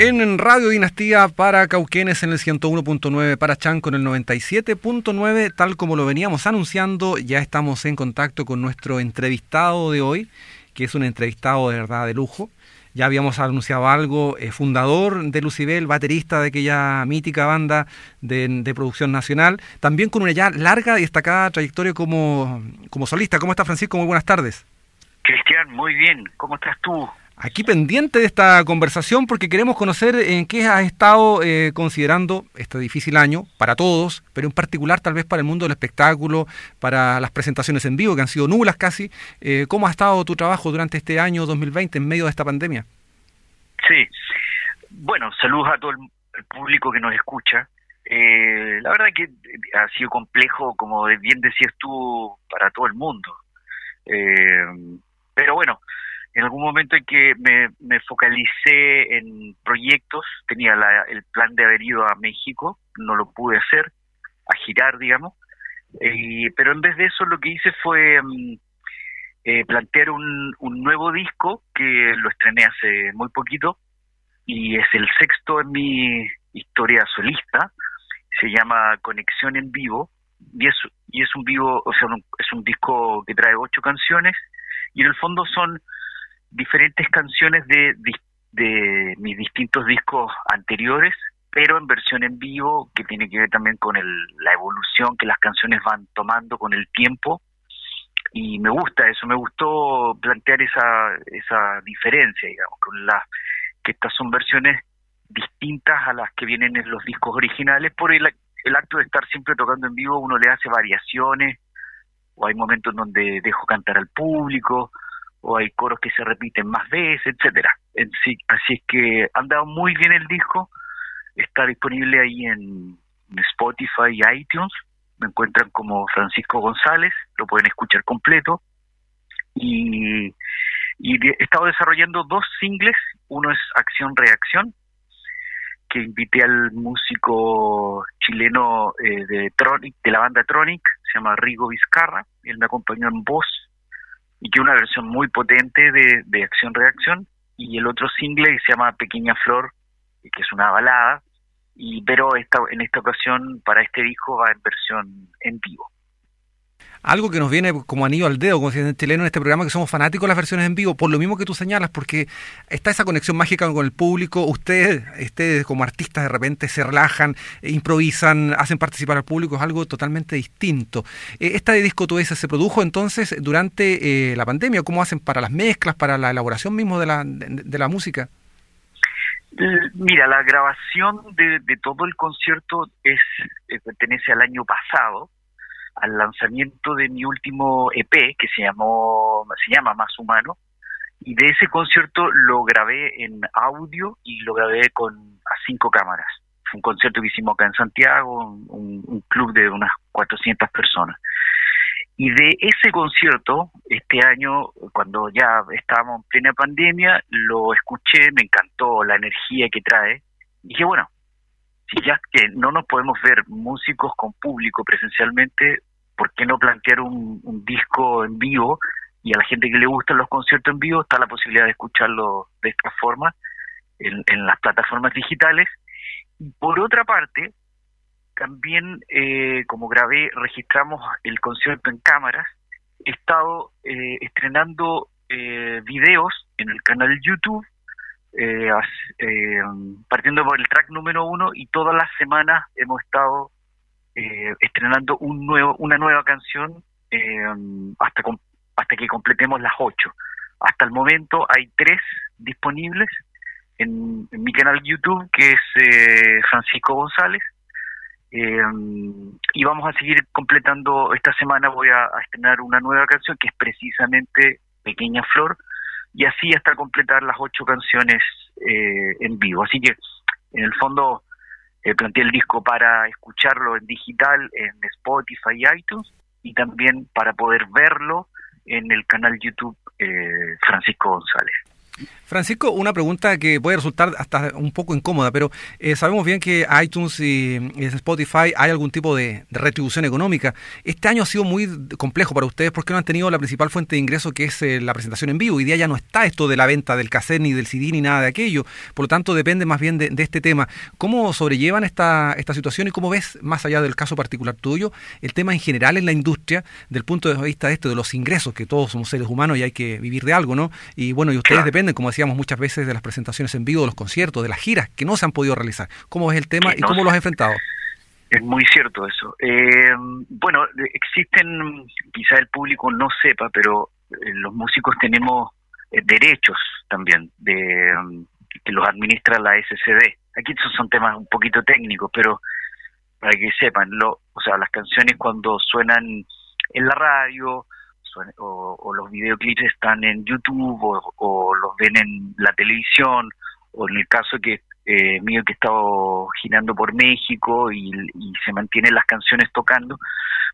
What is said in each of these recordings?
En Radio Dinastía para Cauquenes en el 101.9, para Chanco en el 97.9, tal como lo veníamos anunciando, ya estamos en contacto con nuestro entrevistado de hoy, que es un entrevistado de verdad de lujo. Ya habíamos anunciado algo, eh, fundador de Lucibel, baterista de aquella mítica banda de, producción nacional, también con una ya larga y destacada trayectoria como, como solista. ¿Cómo está Francisco? Muy buenas tardes. Cristian, muy bien. ¿Cómo estás tú? Aquí pendiente de esta conversación porque queremos conocer en qué has estado eh, considerando este difícil año para todos, pero en particular tal vez para el mundo del espectáculo, para las presentaciones en vivo que han sido nulas casi. Eh, ¿Cómo ha estado tu trabajo durante este año 2020 en medio de esta pandemia? Sí, bueno, saludos a todo el, público que nos escucha. Eh, la verdad que ha sido complejo, como bien decías tú, para todo el mundo. pero bueno, en algún momento en que me, focalicé en proyectos, tenía el plan de haber ido a México, no lo pude hacer, a girar, digamos, eh, pero en vez de eso lo que hice fue mm, eh, plantear un, nuevo disco que lo estrené hace muy poquito y es el sexto en mi historia solista, se llama Conexión en Vivo y es, y es un vivo, o sea, es un disco que trae ocho canciones y en el fondo son diferentes canciones de, de, mis distintos discos anteriores, pero en versión en vivo, que tiene que ver también con el, la evolución que las canciones van tomando con el tiempo. Y me gusta eso, me gustó plantear esa, esa diferencia, digamos, que estas son versiones distintas a las que vienen en los discos originales, por el, el acto de estar siempre tocando en vivo, uno le hace variaciones, o hay momentos donde dejo cantar al público, o hay coros que se repiten más veces, etcétera. así es que han dado muy bien el disco, está disponible ahí en, Spotify y iTunes, me encuentran como Francisco González, lo pueden escuchar completo. Y, he estado desarrollando dos singles, uno es Acción Reacción, que invité al músico chileno eh, de Tronic, de la banda Tronic, se llama Rigo Vizcarra, él me acompañó en voz y que una versión muy potente de, de acción-reacción, y el otro single que se llama Pequeña Flor, que es una balada, y pero esta, en esta ocasión para este disco va en versión en vivo algo que nos viene como anillo al dedo, como decía en chileno en este programa, que somos fanáticos de las versiones en vivo, por lo mismo que tú señalas, porque está esa conexión mágica con el público, ustedes, ustedes como artistas de repente se relajan, improvisan, hacen participar al público, es algo totalmente distinto. Eh, ¿Esta de disco tú se produjo entonces durante eh, la pandemia? ¿Cómo hacen para las mezclas, para la elaboración mismo de la, de, la música? Mira, la grabación de, de todo el concierto es eh, pertenece al año pasado, al lanzamiento de mi último EP que se llamó se llama Más Humano y de ese concierto lo grabé en audio y lo grabé con a cinco cámaras. Fue un concierto que hicimos acá en Santiago, un, club de unas 400 personas. Y de ese concierto, este año, cuando ya estábamos en plena pandemia, lo escuché, me encantó la energía que trae. Y dije, bueno, ya que no nos podemos ver músicos con público presencialmente, ¿por qué no plantear un, disco en vivo? Y a la gente que le gustan los conciertos en vivo está la posibilidad de escucharlo de esta forma en, las plataformas digitales. Y por otra parte, también eh, como grabé, registramos el concierto en cámaras, he estado eh, estrenando eh, videos en el canal YouTube, partiendo por el track número uno y todas las semanas hemos estado eh, estrenando un nuevo, una nueva canción eh, hasta, hasta que completemos las ocho. Hasta el momento hay tres disponibles en, mi canal YouTube, que es eh, Francisco González. y vamos a seguir completando, esta semana voy a, estrenar una nueva canción que es precisamente Pequeña Flor, y así hasta completar las ocho canciones en vivo. Así que, en el fondo, eh, planteé el disco para escucharlo en digital en Spotify y iTunes y también para poder verlo en el canal YouTube eh, Francisco González. Francisco, una pregunta que puede resultar hasta un poco incómoda, pero eh, sabemos bien que iTunes y, Spotify hay algún tipo de, retribución económica. Este año ha sido muy complejo para ustedes porque no han tenido la principal fuente de ingreso que es eh, la presentación en vivo. Hoy día ya no está esto de la venta del cassette ni del CD ni nada de aquello. Por lo tanto, depende más bien de, este tema. ¿Cómo sobrellevan esta, esta situación y cómo ves, más allá del caso particular tuyo, el tema en general en la industria, del punto de vista de esto, de los ingresos, que todos somos seres humanos y hay que vivir de algo, ¿no? Y bueno, y ustedes dependen, como decíamos muchas veces, de las presentaciones en vivo, de los conciertos, de las giras que no se han podido realizar. ¿Cómo es el tema y cómo lo has enfrentado? Es muy cierto eso. Eh, bueno, existen, quizá el público no sepa, pero eh, los músicos tenemos eh, derechos también de que los administra la SCD. Aquí esos son temas un poquito técnicos, pero para que sepan, lo, o sea, las canciones cuando suenan en la radio, o, los videoclips están en YouTube o, los ven en la televisión o en el caso que eh, mío que he estado girando por México y, se mantienen las canciones tocando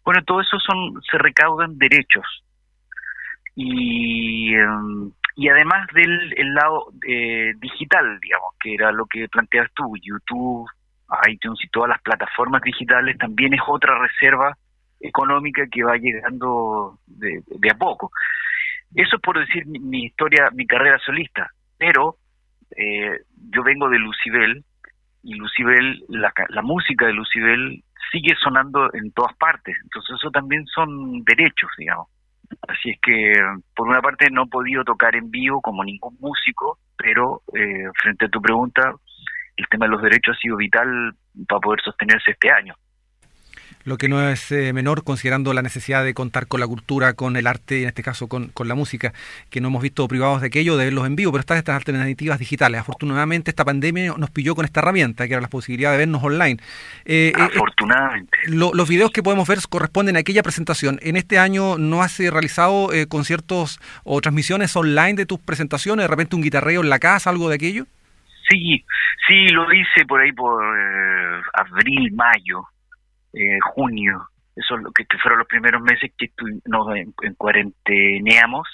bueno todo eso son se recaudan derechos. Y em, y además del el lado eh, digital digamos que era lo que planteas tú YouTube iTunes y todas las plataformas digitales también es otra reserva económica que va llegando de, a poco. Eso es por decir mi, historia, mi carrera solista, pero eh, yo vengo de Lucibel y Lucibel, la, la música de Lucibel sigue sonando en todas partes, entonces eso también son derechos, digamos. Así es que, por una parte, no he podido tocar en vivo como ningún músico, pero eh, frente a tu pregunta, el tema de los derechos ha sido vital para poder sostenerse este año lo que no es eh, menor considerando la necesidad de contar con la cultura, con el arte y en este caso con, la música, que no hemos visto privados de aquello, de verlos en vivo, pero están estas alternativas digitales. Afortunadamente esta pandemia nos pilló con esta herramienta, que era la posibilidad de vernos online. Eh, eh, Afortunadamente. los videos que podemos ver corresponden a aquella presentación. En este año no has realizado conciertos o transmisiones online de tus presentaciones, de repente un guitarreo en la casa, algo de aquello. Sí, sí, lo hice por ahí por abril, mayo eh, junio. Eso lo que, fueron los primeros meses que nos en, cuarenteneamos.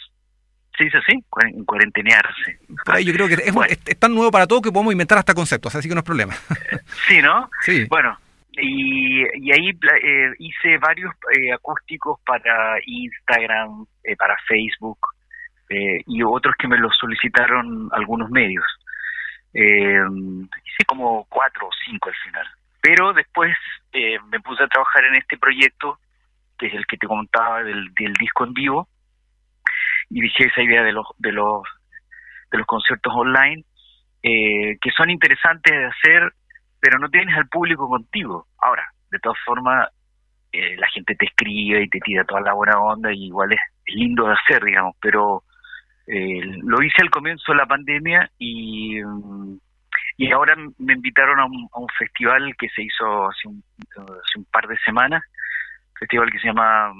¿Se dice así? En cuarentenearse. yo creo que es, tan nuevo para todos que podemos inventar hasta conceptos, así que no es problema. sí, ¿no? Sí. Bueno, y, y ahí eh, hice varios eh, acústicos para Instagram, eh, para Facebook y otros que me los solicitaron algunos medios. hice como cuatro o cinco al final. Pero después eh, me puse a trabajar en este proyecto, que es el que te contaba del, disco en vivo, y dije esa idea de los, de los, de los conciertos online, eh, que son interesantes de hacer, pero no tienes al público contigo. Ahora, de todas formas, eh, la gente te escribe y te tira toda la buena onda y igual es, lindo de hacer, digamos, pero lo hice al comienzo de la pandemia y... Mm, y ahora me invitaron a un, festival que se hizo hace un, hace un par de semanas, festival que se llama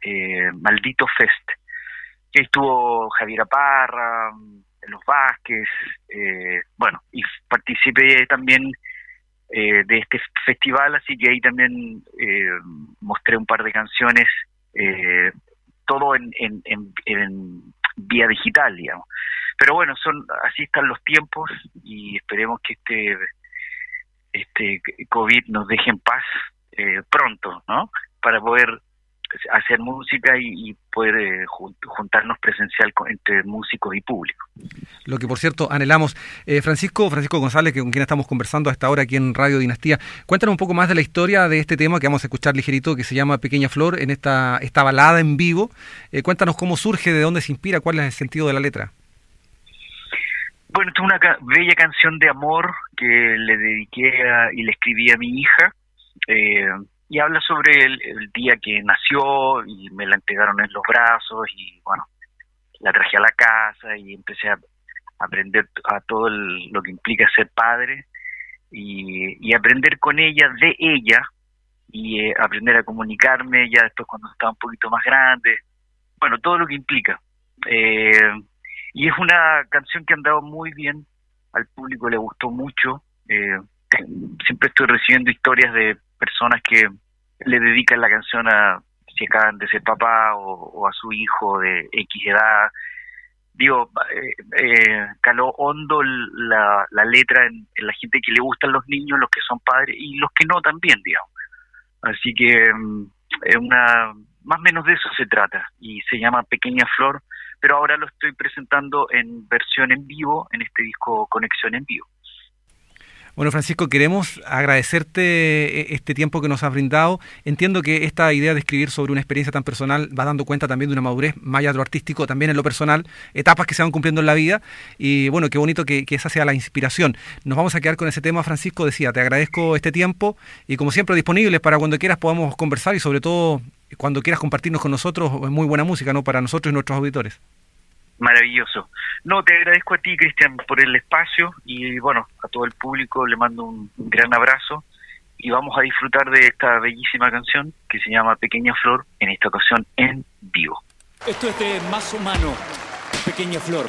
eh, Maldito Fest, que estuvo Javier Parra, Los Vázquez, eh, bueno, y participé también eh, de este festival, así que ahí también mostré un par de canciones, todo en, en, en vía digital, digamos. Pero bueno, son así están los tiempos y esperemos que este este COVID nos deje en paz eh, pronto, ¿no? Para poder hacer música y, poder eh, juntarnos presencial entre músicos y público. Lo que por cierto anhelamos. Eh, Francisco, Francisco González, que con quien estamos conversando hasta ahora aquí en Radio Dinastía, cuéntanos un poco más de la historia de este tema que vamos a escuchar ligerito, que se llama Pequeña Flor, en esta, esta balada en vivo. cuéntanos cómo surge, de dónde se inspira, cuál es el sentido de la letra. Bueno, es una bella canción de amor que le dediqué y le escribí a mi hija. Eh, y habla sobre el, día que nació y me la entregaron en los brazos y bueno, la traje a la casa y empecé a aprender a todo lo que implica ser padre y, aprender con ella, de ella y eh, aprender a comunicarme ya después cuando estaba un poquito más grande, bueno, todo lo que implica. Eh, y es una canción que ha andado muy bien, al público le gustó mucho. Eh, siempre estoy recibiendo historias de personas que le dedican la canción a si acaban de ser papá o, a su hijo de X edad. digo, eh, eh, caló hondo la, la letra en, la gente que le gustan los niños, los que son padres y los que no también, digamos. Así que mm, es una, más o menos de eso se trata y se llama Pequeña Flor, pero ahora lo estoy presentando en versión en vivo en este disco Conexión en Vivo. Bueno, Francisco, queremos agradecerte eh, este tiempo que nos has brindado. Entiendo que esta idea de escribir sobre una experiencia tan personal va dando cuenta también de una madurez, más allá de lo artístico, también en lo personal, etapas que se van cumpliendo en la vida. Y bueno, qué bonito que, esa sea la inspiración. Nos vamos a quedar con ese tema, Francisco. Decía, te agradezco este tiempo y como siempre disponibles para cuando quieras podamos conversar y sobre todo cuando quieras compartirnos con nosotros muy buena música, ¿no? Para nosotros y nuestros auditores. Maravilloso. No, te agradezco a ti, Cristian, por el espacio y bueno, a todo el público le mando un gran abrazo y vamos a disfrutar de esta bellísima canción que se llama Pequeña Flor, en esta ocasión en vivo. Esto es de Más Humano, Pequeña Flor.